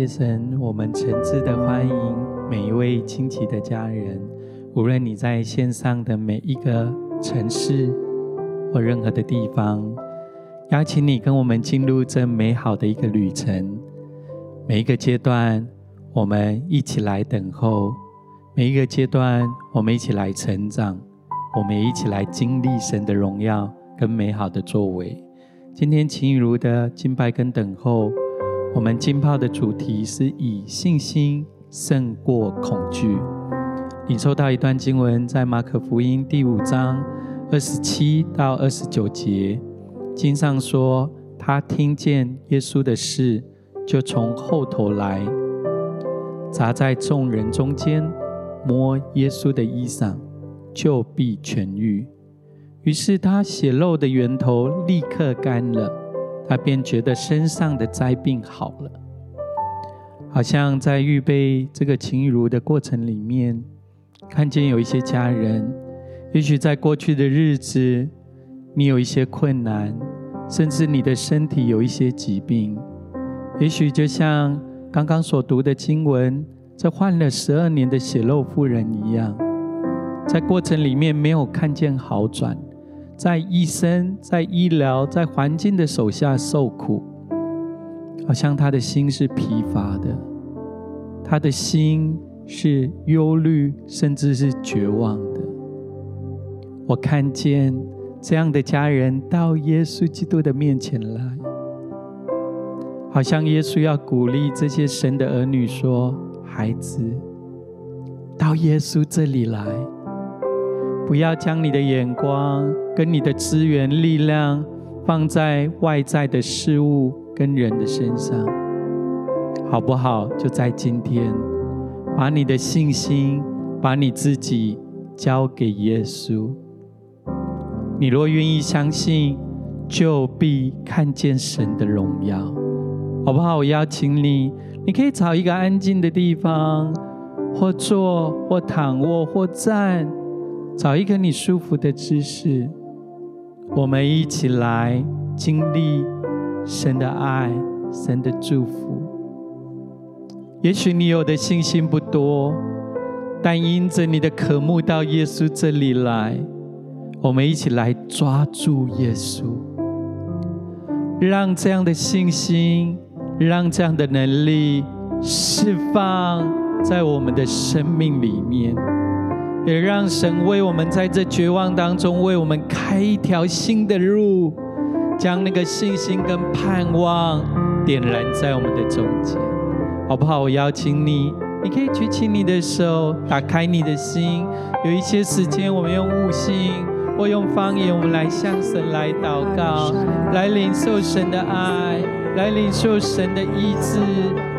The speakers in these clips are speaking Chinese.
谢神，我们诚挚的欢迎每一位亲戚的家人，无论你在线上的每一个城市或任何的地方，邀请你跟我们进入这美好的一个旅程。每一个阶段，我们一起来等候；每一个阶段，我们一起来成长；我们也一起来经历神的荣耀跟美好的作为。今天秦雨茹的敬拜跟等候。我们浸泡的主题是以信心胜过恐惧。领受到一段经文，在马可福音第五章二十七到二十九节，经上说，他听见耶稣的事，就从后头来，砸在众人中间，摸耶稣的衣裳，就必痊愈。于是他血漏的源头立刻干了。他便觉得身上的灾病好了，好像在预备这个晴雨茹的过程里面，看见有一些家人，也许在过去的日子，你有一些困难，甚至你的身体有一些疾病，也许就像刚刚所读的经文，这患了十二年的血肉妇人一样，在过程里面没有看见好转。在医生、在医疗、在环境的手下受苦，好像他的心是疲乏的，他的心是忧虑，甚至是绝望的。我看见这样的家人到耶稣基督的面前来，好像耶稣要鼓励这些神的儿女说：“孩子，到耶稣这里来。”不要将你的眼光跟你的资源、力量放在外在的事物跟人的身上，好不好？就在今天，把你的信心、把你自己交给耶稣。你若愿意相信，就必看见神的荣耀，好不好？我邀请你，你可以找一个安静的地方，或坐，或躺卧，或站。找一个你舒服的姿势，我们一起来经历神的爱、神的祝福。也许你有的信心不多，但因着你的渴慕到耶稣这里来，我们一起来抓住耶稣，让这样的信心，让这样的能力释放在我们的生命里面。也让神为我们在这绝望当中，为我们开一条新的路，将那个信心跟盼望点燃在我们的中间，好不好？我邀请你，你可以举起你的手，打开你的心。有一些时间，我们用悟性或用方言，我们来向神来祷告，来领受神的爱，来领受神的医治，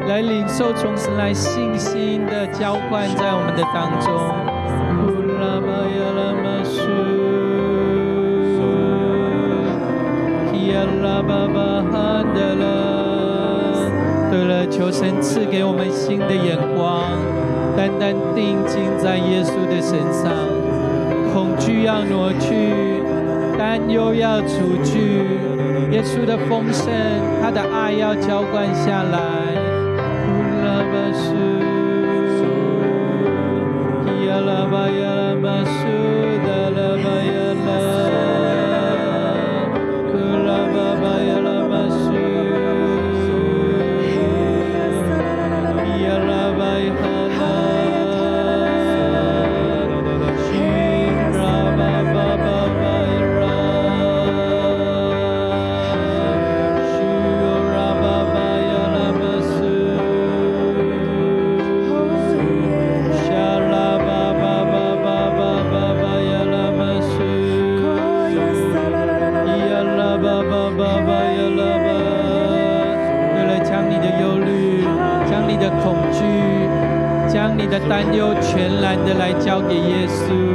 来领受从神来信心的浇灌在我们的当中。对了，求神赐给我们新的眼光，单单定睛在耶稣的身上，恐惧要挪去，担忧要除去，耶稣的丰盛，他的爱要浇灌下来。Vayalamasu. 的担忧全然的来交给耶稣。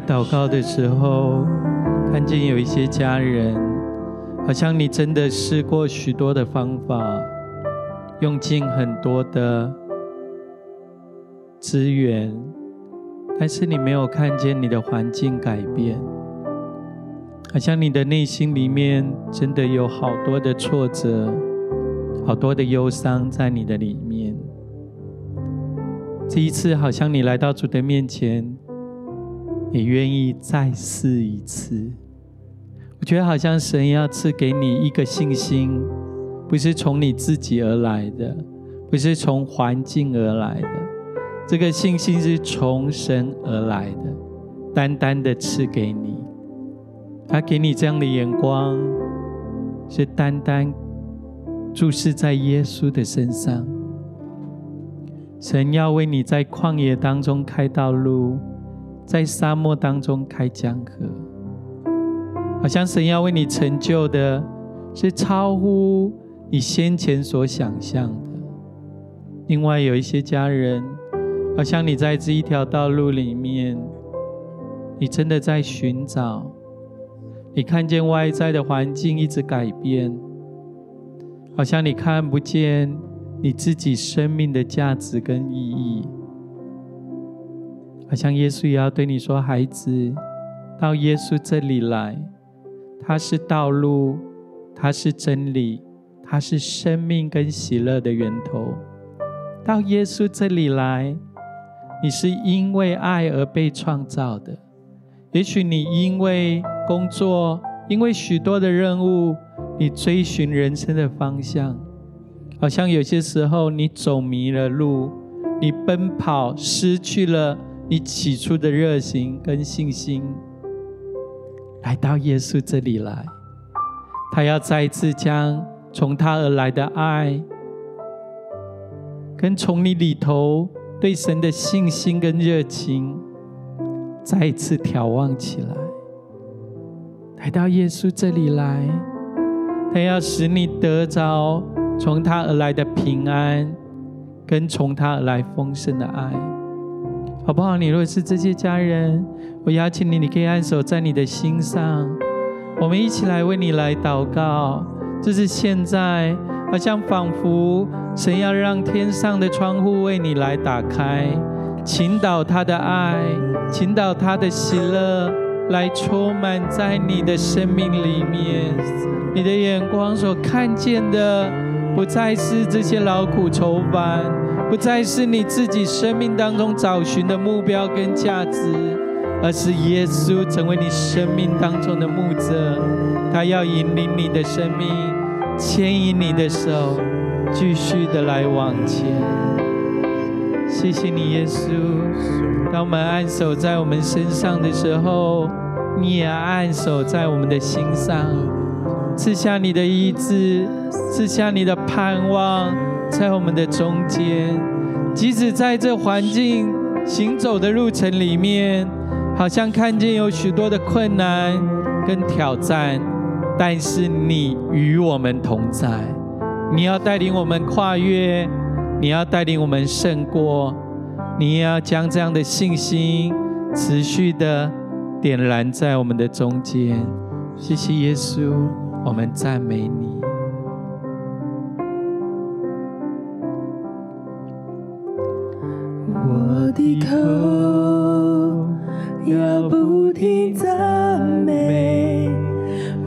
祷告的时候，看见有一些家人，好像你真的试过许多的方法，用尽很多的资源，但是你没有看见你的环境改变，好像你的内心里面真的有好多的挫折，好多的忧伤在你的里面。这一次，好像你来到主的面前，也愿意再试一次。我觉得好像神要赐给你一个信心，不是从你自己而来的，不是从环境而来的，这个信心是从神而来的，单单的赐给你。他给你这样的眼光，是单单注视在耶稣的身上。神要为你在旷野当中开道路，在沙漠当中开江河，好像神要为你成就的是超乎你先前所想象的。另外有一些家人，好像你在这一条道路里面，你真的在寻找，你看见外在的环境一直改变，好像你看不见。你自己生命的价值跟意义，好像耶稣也要对你说：“孩子，到耶稣这里来，他是道路，他是真理，他是生命跟喜乐的源头。到耶稣这里来，你是因为爱而被创造的。也许你因为工作，因为许多的任务，你追寻人生的方向。”好像有些时候你走迷了路，你奔跑失去了你起初的热情跟信心，来到耶稣这里来，他要再一次将从他而来的爱，跟从你里头对神的信心跟热情，再一次眺望起来，来到耶稣这里来，他要使你得着。从他而来的平安，跟从他而来丰盛的爱，好不好？你若是这些家人，我邀请你，你可以按手在你的心上，我们一起来为你来祷告。就是现在，好像仿佛神要让天上的窗户为你来打开，倾倒他的爱，倾倒他的喜乐，来充满在你的生命里面。你的眼光所看见的。不再是这些劳苦愁烦，不再是你自己生命当中找寻的目标跟价值，而是耶稣成为你生命当中的牧者，他要引领你的生命，牵引你的手，继续的来往前。谢谢你，耶稣。当我们按手在我们身上的时候，你也按手在我们的心上。赐下你的意志，赐下你的盼望，在我们的中间。即使在这环境行走的路程里面，好像看见有许多的困难跟挑战，但是你与我们同在。你要带领我们跨越，你要带领我们胜过，你也要将这样的信心持续的点燃在我们的中间。谢谢耶稣。我们赞美你，的口要不停赞美，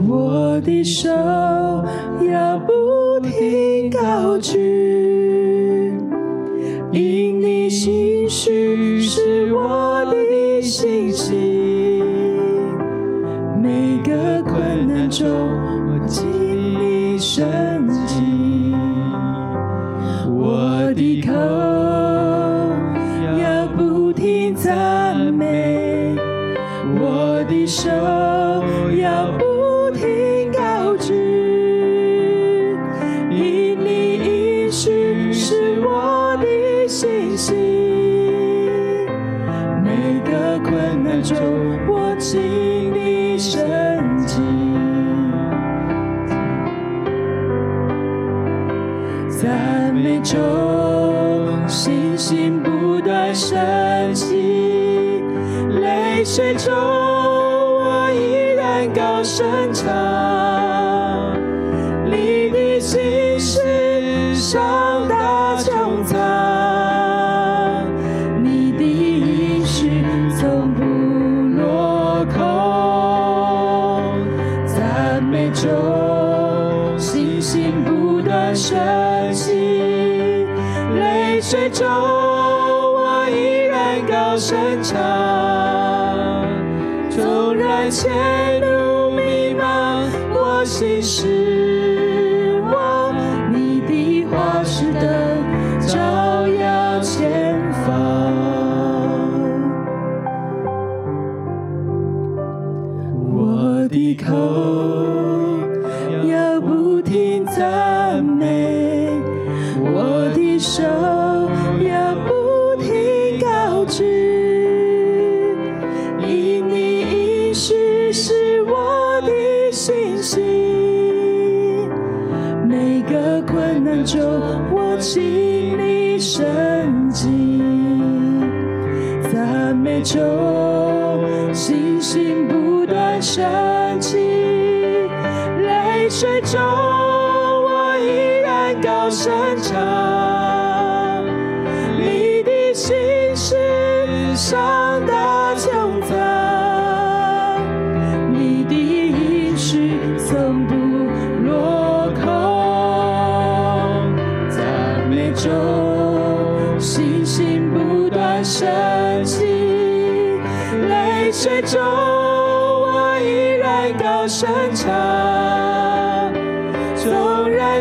我的手要不停高举，因你心绪是我的信心，每个困难中。我经历心失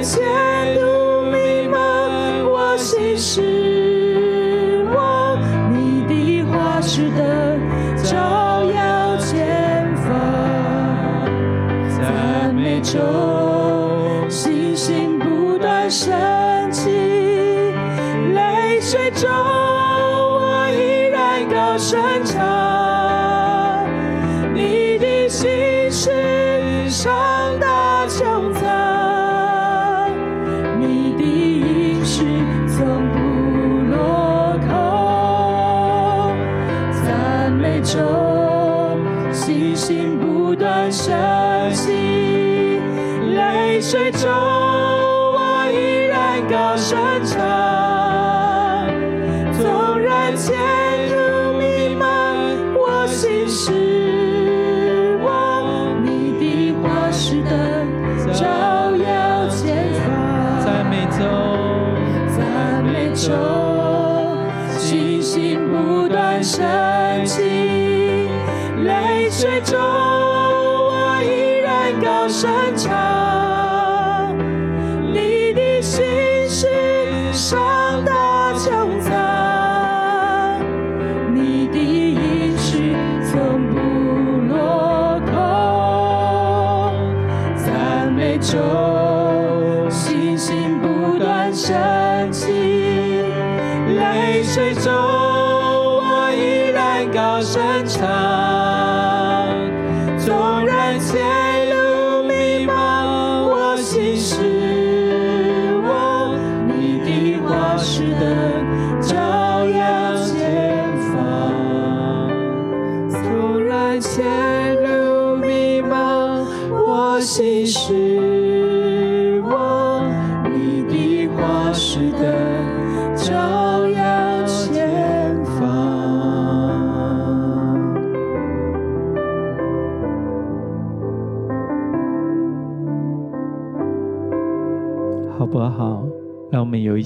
纵然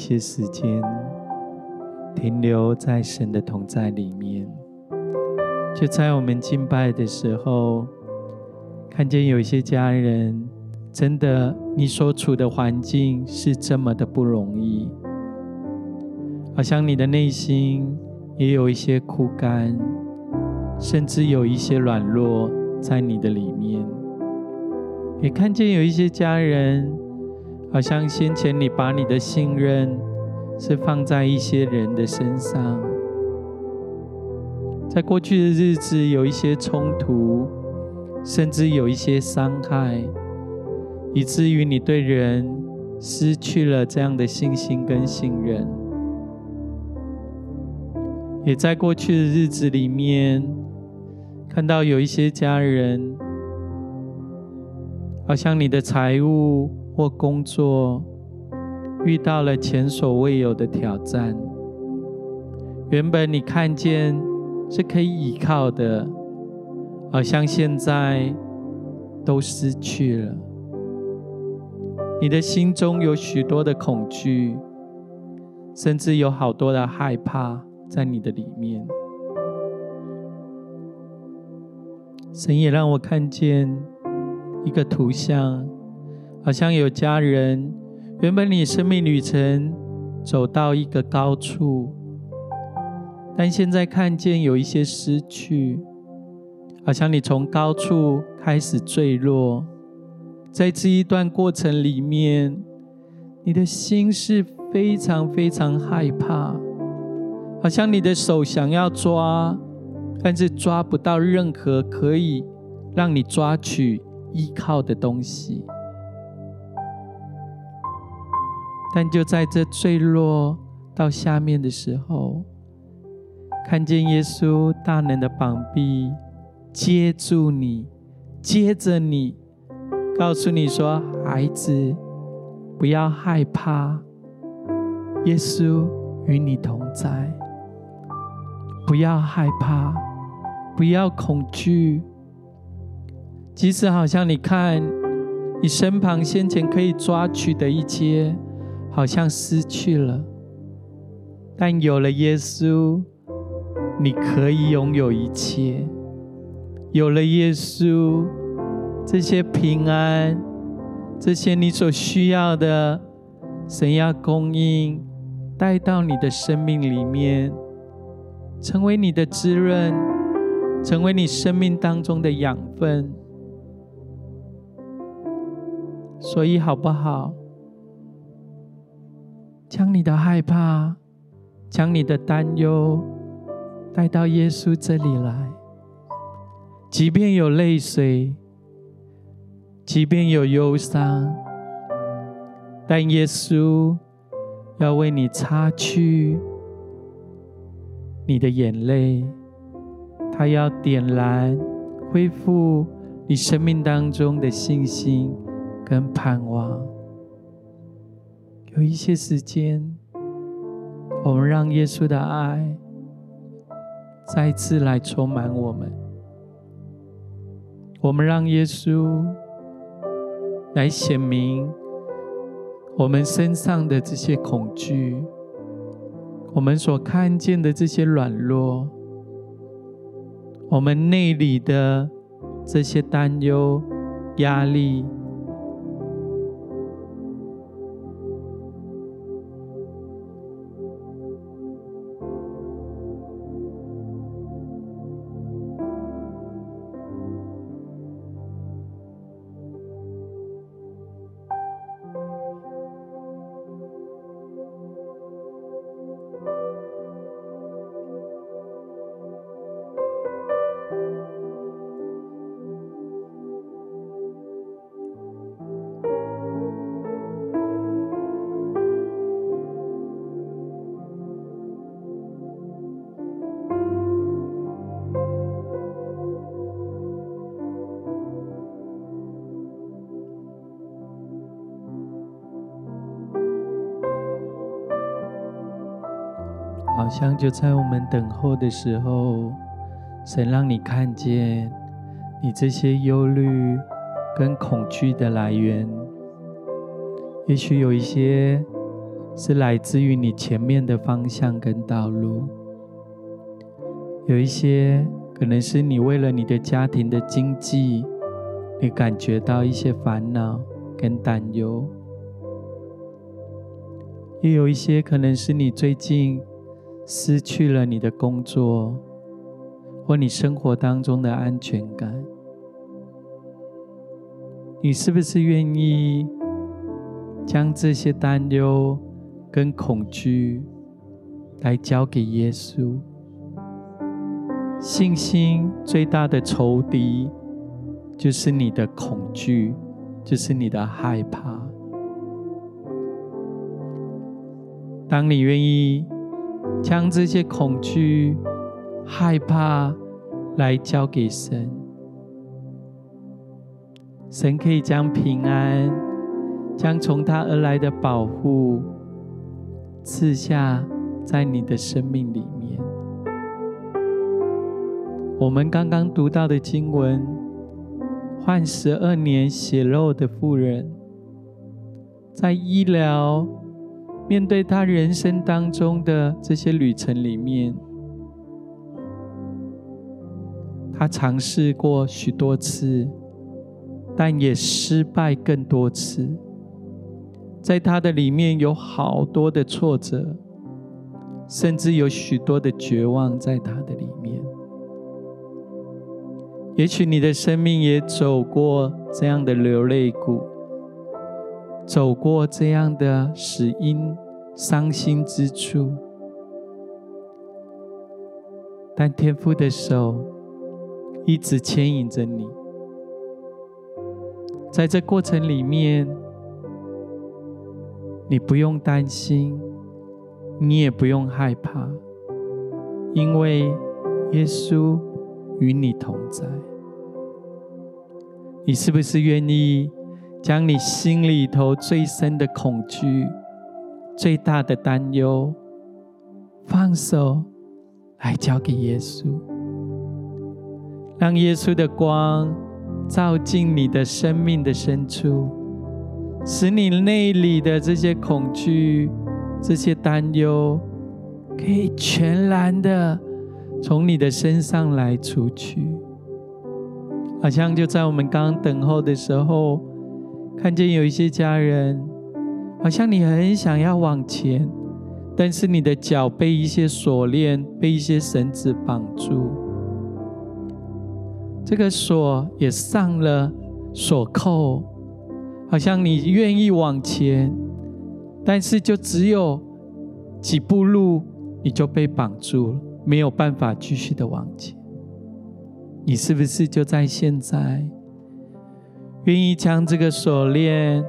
些时间停留在神的同在里面。就在我们敬拜的时候，看见有一些家人，真的，你所处的环境是这么的不容易，好像你的内心也有一些枯干，甚至有一些软弱在你的里面。也看见有一些家人。好像先前你把你的信任是放在一些人的身上，在过去的日子有一些冲突，甚至有一些伤害，以至于你对人失去了这样的信心跟信任。也在过去的日子里面，看到有一些家人，好像你的财务或工作遇到了前所未有的挑战。原本你看见是可以依靠的，好像现在都失去了。你的心中有许多的恐惧，甚至有好多的害怕在你的里面。神也让我看见一个图像，好像有家人，原本你生命旅程走到一个高处。但现在看见有一些失去，好像你从高处开始坠落，在这一段过程里面，你的心是非常非常害怕，好像你的手想要抓，但是抓不到任何可以让你抓取依靠的东西。但就在这坠落到下面的时候，看见耶稣大能的膀臂接住你，接着你，告诉你说：“孩子，不要害怕，耶稣与你同在。不要害怕，不要恐惧。即使好像你看你身旁先前可以抓取的一切，好像失去了，但有了耶稣。”你可以拥有一切，有了耶稣，这些平安，这些你所需要的，神要供应，带到你的生命里面，成为你的滋润，成为你生命当中的养分。所以，好不好？将你的害怕，将你的担忧。带到耶稣这里来，即便有泪水，即便有忧伤，但耶稣要为你擦去你的眼泪，他要点燃、恢复你生命当中的信心跟盼望。有一些时间，我们让耶稣的爱。再次来充满我们，我们让耶稣来显明我们身上的这些恐惧，我们所看见的这些软弱，我们内里的这些担忧、压力。好像就在我们等候的时候，神让你看见你这些忧虑跟恐惧的来源。也许有一些是来自于你前面的方向跟道路，有一些可能是你为了你的家庭的经济，你感觉到一些烦恼跟担忧，也有一些可能是你最近。失去了你的工作，或你生活当中的安全感，你是不是愿意将这些担忧跟恐惧来交给耶稣？信心最大的仇敌就是你的恐惧，就是你的害怕。当你愿意。将这些恐惧、害怕来交给神。神可以将平安、将从他而来的保护赐下在你的生命里面。我们刚刚读到的经文，患十二年血肉的妇人，在医疗面对他人生当中的这些旅程里面，他尝试过许多次。但也失败更多次，在他的里面有好多的挫折，甚至有许多的绝望在他的里面。也许你的生命也走过这样的流泪谷，走过这样的死因伤心之处，但天父的手一直牵引着你。在这过程里面，你不用担心，你也不用害怕，因为耶稣与你同在。你是不是愿意将你心里头最深的恐惧、最大的担忧，放手来交给耶稣，让耶稣的光，照进你的生命的深处，使你内里的这些恐惧、这些担忧，可以全然的从你的身上来除去。好像就在我们刚等候的时候，看见有一些家人，好像你很想要往前，但是你的脚被一些锁链、被一些绳子绑住。这个锁也上了锁扣，好像你愿意往前，但是就只有几步路，你就被绑住了，没有办法继续的往前。你是不是就在现在，愿意将这个锁链、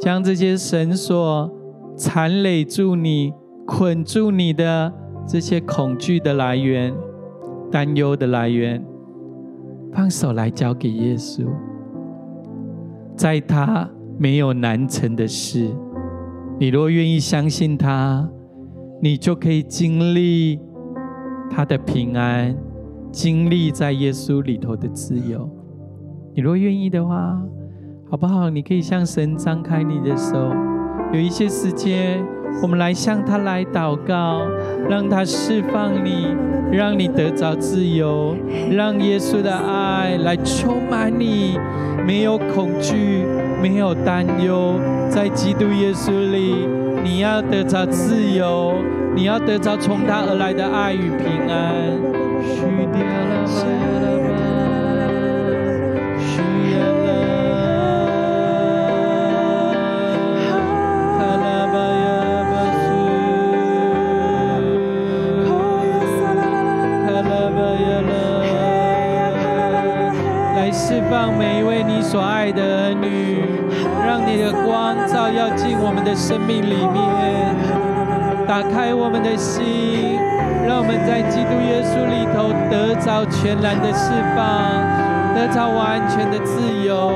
将这些绳索缠累住你、捆住你的这些恐惧的来源、担忧的来源？放手来交给耶稣，在他没有难成的事。你若愿意相信他，你就可以经历他的平安，经历在耶稣里头的自由。你若愿意的话，好不好？你可以向神张开你的手，有一些时间，我们来向他来祷告，让他释放你，让你得着自由，让耶稣的爱来充满你，没有恐惧，没有担忧，在基督耶稣里，你要得着自由，你要得着从他而来的爱与平安。生命里面，打开我们的心，让我们在基督耶稣里头得着全然的释放，得着完全的自由。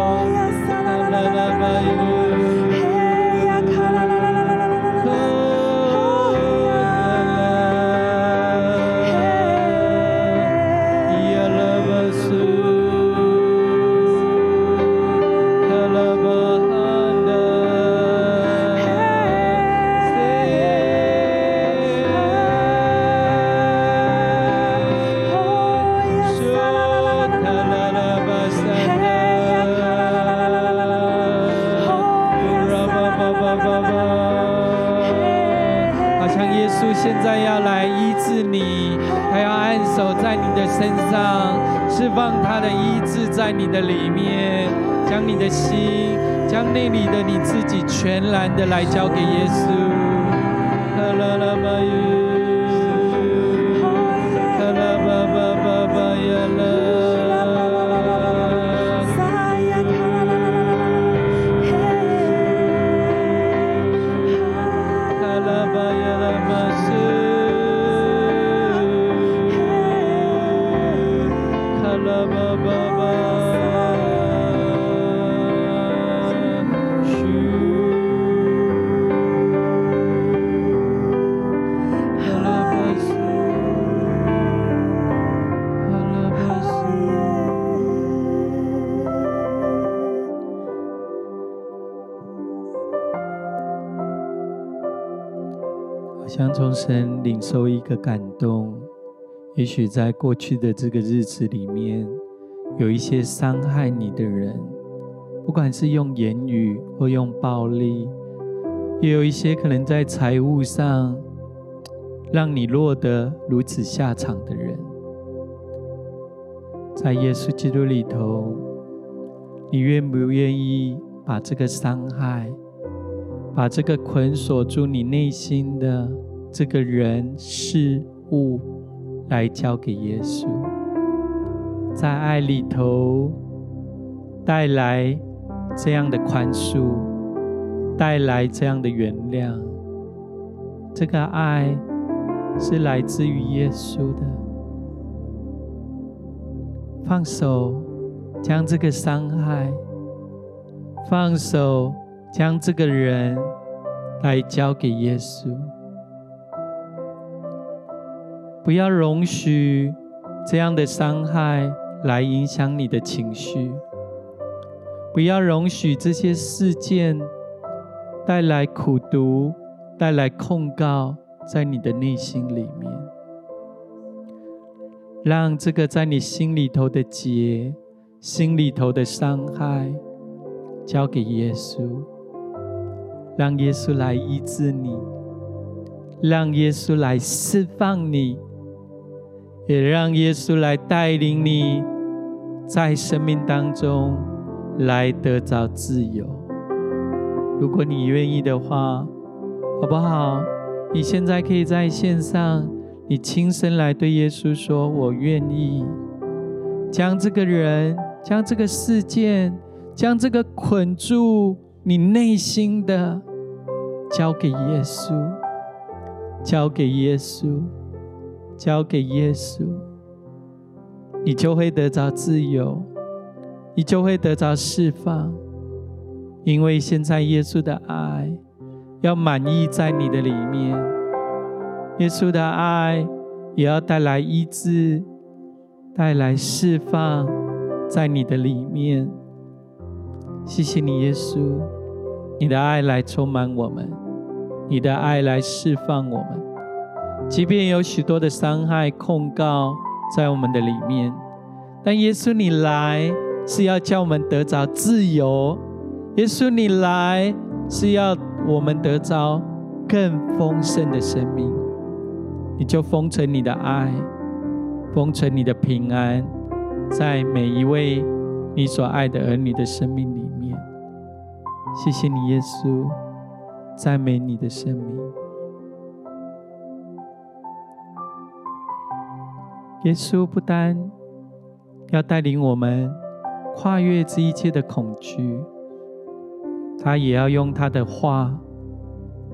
上释放他的医治在你的里面，将你的心，将内里的你自己全然的来交给耶稣。领受一个感动，也许在过去的这个日子里面，有一些伤害你的人，不管是用言语或用暴力，也有一些可能在财务上让你落得如此下场的人，在耶稣基督里头，你愿不愿意把这个伤害？把这个捆锁住你内心的这个人事物，来交给耶稣，在爱里头带来这样的宽恕，带来这样的原谅。这个爱是来自于耶稣的。放手，将这个伤害，放手。将这个人来交给耶稣，不要容许这样的伤害来影响你的情绪，不要容许这些事件带来苦毒、带来控告在你的内心里面，让这个在你心里头的结、心里头的伤害交给耶稣。让耶稣来医治你，让耶稣来释放你，也让耶稣来带领你，在生命当中来得着自由。如果你愿意的话，好不好？你现在可以在线上，你亲身来对耶稣说：“我愿意将这个人、将这个事件、将这个捆住。”你内心的交给耶稣，交给耶稣，交给耶稣，你就会得着自由，你就会得着释放，因为现在耶稣的爱要满溢在你的里面，耶稣的爱也要带来医治，带来释放在你的里面。谢谢你，耶稣，你的爱来充满我们，你的爱来释放我们。即便有许多的伤害、控告在我们的里面，但耶稣你来是要叫我们得着自由。耶稣你来是要我们得着更丰盛的生命。你就封存你的爱，封存你的平安，在每一位你所爱的儿女的生命里面。谢谢你，耶稣，赞美你的生命。耶稣不单要带领我们跨越这一切的恐惧，他也要用他的话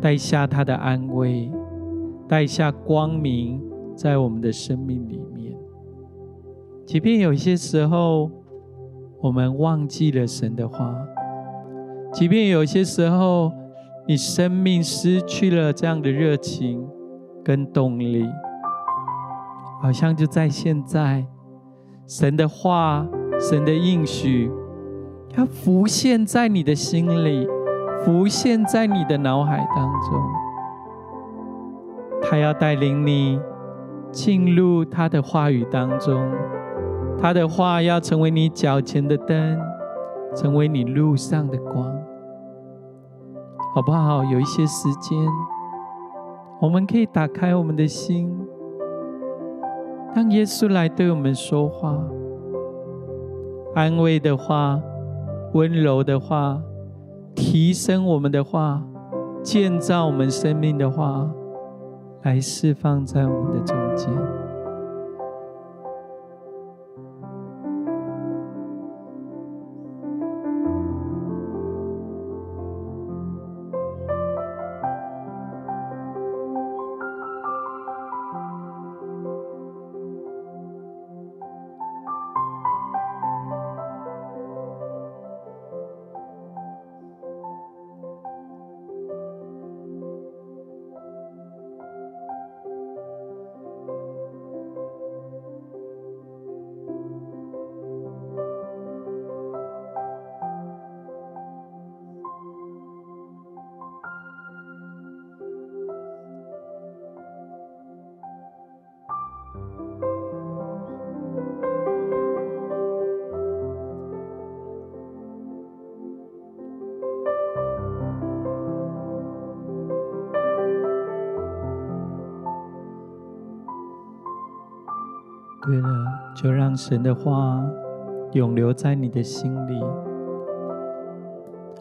带下他的安慰，带下光明在我们的生命里面。即便有些时候我们忘记了神的话。即便有些时候，你生命失去了这样的热情跟动力，好像就在现在，神的话、神的应许，要浮现在你的心里，浮现在你的脑海当中。他要带领你进入他的话语当中，他的话要成为你脚前的灯。成为你路上的光，好不好？有一些时间，我们可以打开我们的心，让耶稣来对我们说话，安慰的话，温柔的话，提升我们的话，建造我们生命的话，来释放在我们的中间。神的话永留在你的心里，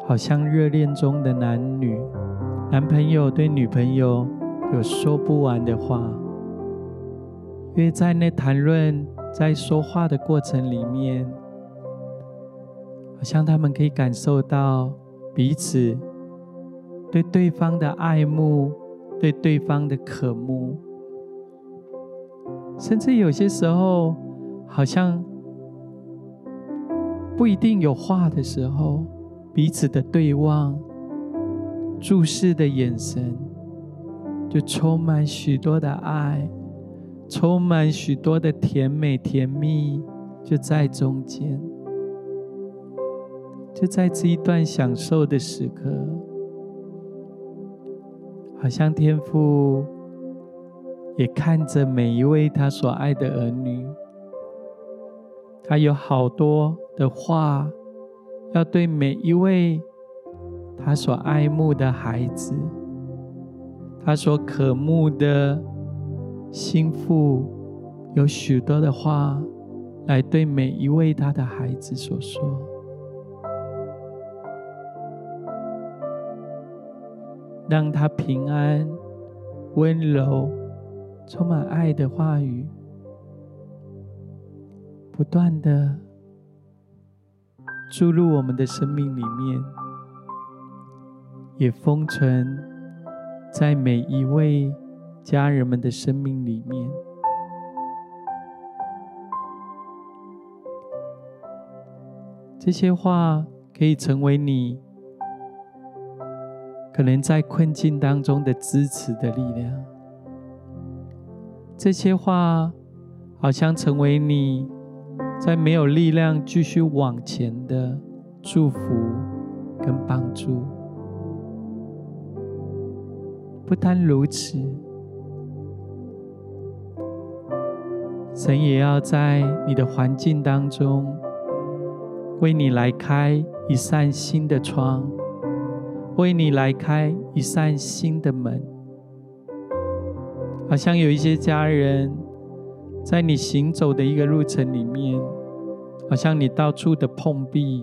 好像热恋中的男女，男朋友对女朋友有说不完的话，因为在那谈论、在说话的过程里面，好像他们可以感受到彼此对对方的爱慕，对对方的渴慕。甚至有些时候，好像不一定有话的时候，彼此的对望、注视的眼神，就充满许多的爱，充满许多的甜美甜蜜，就在中间，就在这一段享受的时刻，好像天父。也看着每一位他所爱的儿女，他有好多的话要对每一位他所爱慕的孩子，他所渴慕的心腹，有许多的话来对每一位他的孩子所说，让他平安、温柔。充满爱的话语，不断的注入我们的生命里面，也封存在每一位家人们的生命里面。这些话可以成为你可能在困境当中的支持的力量。这些话好像成为你在没有力量继续往前的祝福跟帮助。不单如此，神也要在你的环境当中为你来开一扇新的窗，为你来开一扇新的门。好像有一些家人，在你行走的一个路程里面，好像你到处的碰壁，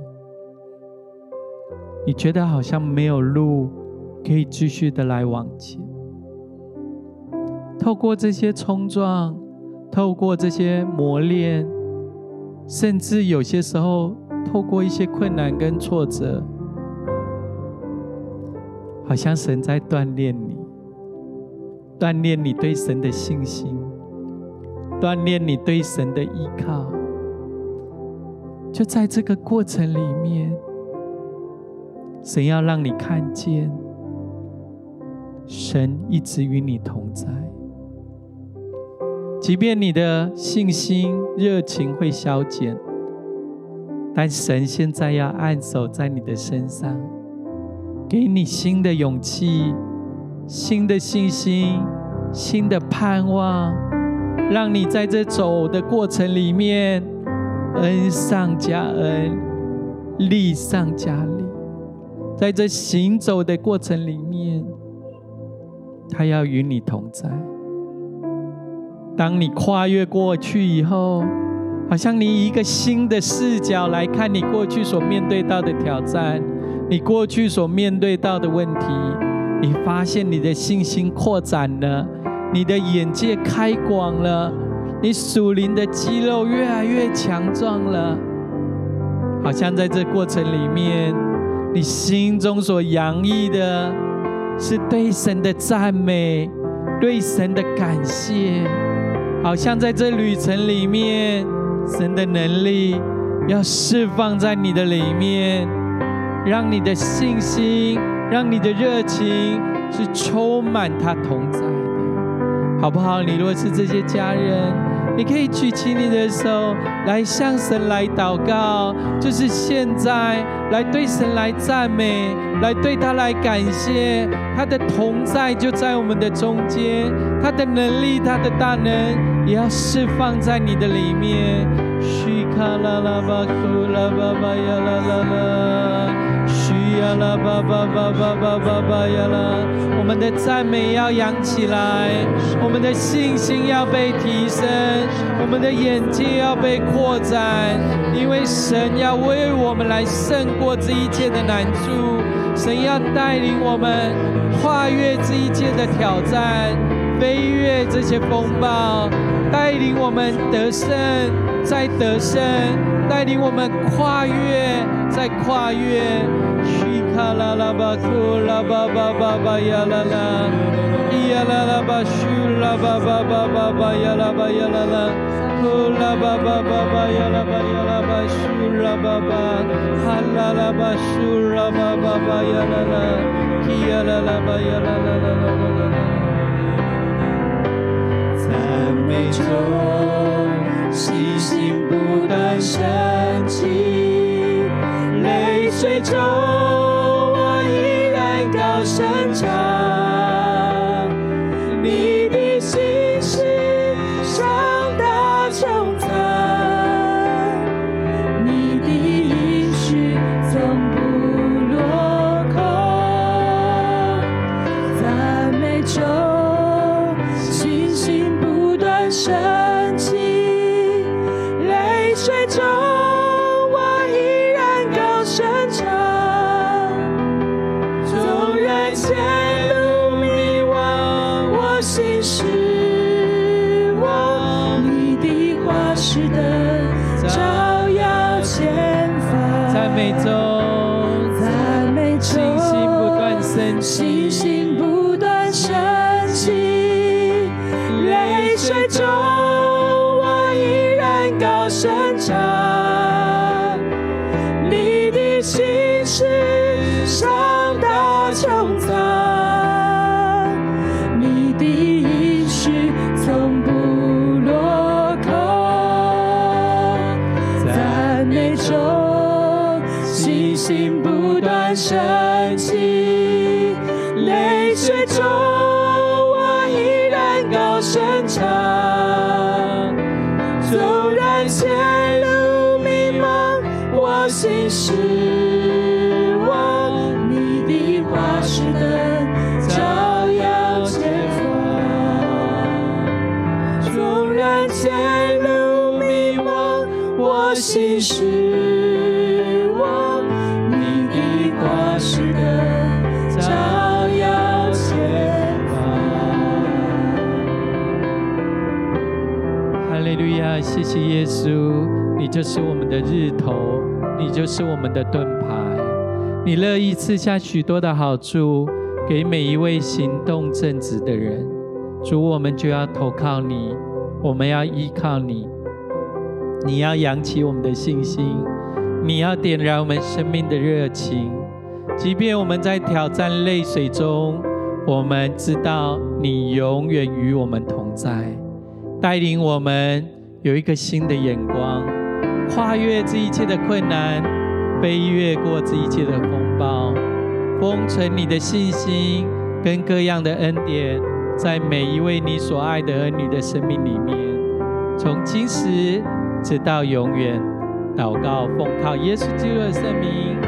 你觉得好像没有路可以继续的来往前。透过这些冲撞，透过这些磨练，甚至有些时候透过一些困难跟挫折，好像神在锻炼你。锻炼你对神的信心，锻炼你对神的依靠，就在这个过程里面，神要让你看见，神一直与你同在。即便你的信心、热情会消减，但神现在要按手在你的身上，给你新的勇气。新的信心，新的盼望，让你在这走的过程里面，恩上加恩，力上加力。在这行走的过程里面，他要与你同在。当你跨越过去以后，好像你以一个新的视角来看你过去所面对到的挑战，你过去所面对到的问题。你发现你的信心扩展了，你的眼界开广了，你属灵的肌肉越来越强壮了。好像在这过程里面，你心中所洋溢的是对神的赞美，对神的感谢。好像在这旅程里面，神的能力要释放在你的里面，让你的信心。让你的热情是充满他同在，好不好？你若是这些家人，你可以举起你的手来向神来祷告，就是现在来对神来赞美，来对他来感谢，他的同在就在我们的中间，他的能力，他的大能也要释放在你的里面嘘啦啦啦啦啦啦。需要了吧吧吧吧吧吧吧呀啦！我们的赞美要扬起来，我们的信心要被提升，我们的眼界要被扩展，因为神要为我们来胜过这一切的难处，神要带领我们跨越这一切的挑战，飞越这些风暴，带领我们得胜，再得胜，带领我们跨越，再跨越。哒啦啦吧，库拉巴巴巴巴呀啦啦，咿呀啦啦吧，咻啦吧吧吧吧吧呀啦吧呀啦啦，库啦巴巴巴巴呀啦巴呀啦巴，咻啦巴巴，哈啦啦巴，咻啦巴巴巴呀啦啦，咿呀啦啦巴呀啦啦啦啦啦啦。赞美中，细心不断升起，泪水中我依然高声唱。谢谢耶稣你。就是我们的日头，你就是我们的盾牌，你乐意赐下许多的好处给每一位行动正直的人。主，我们就要投靠你，我们要依靠你。你要扬起我们的信心，你要点燃我们生命的热情。即便我们在挑战泪水中，我们知道你永远与我们同在，带领我们有一个新的眼光。跨越这一切的困难，飞越过这一切的风暴，封存你的信心跟各样的恩典，在每一位你所爱的儿女的生命里面，从今时直到永远。祷告奉靠耶稣基督的圣名。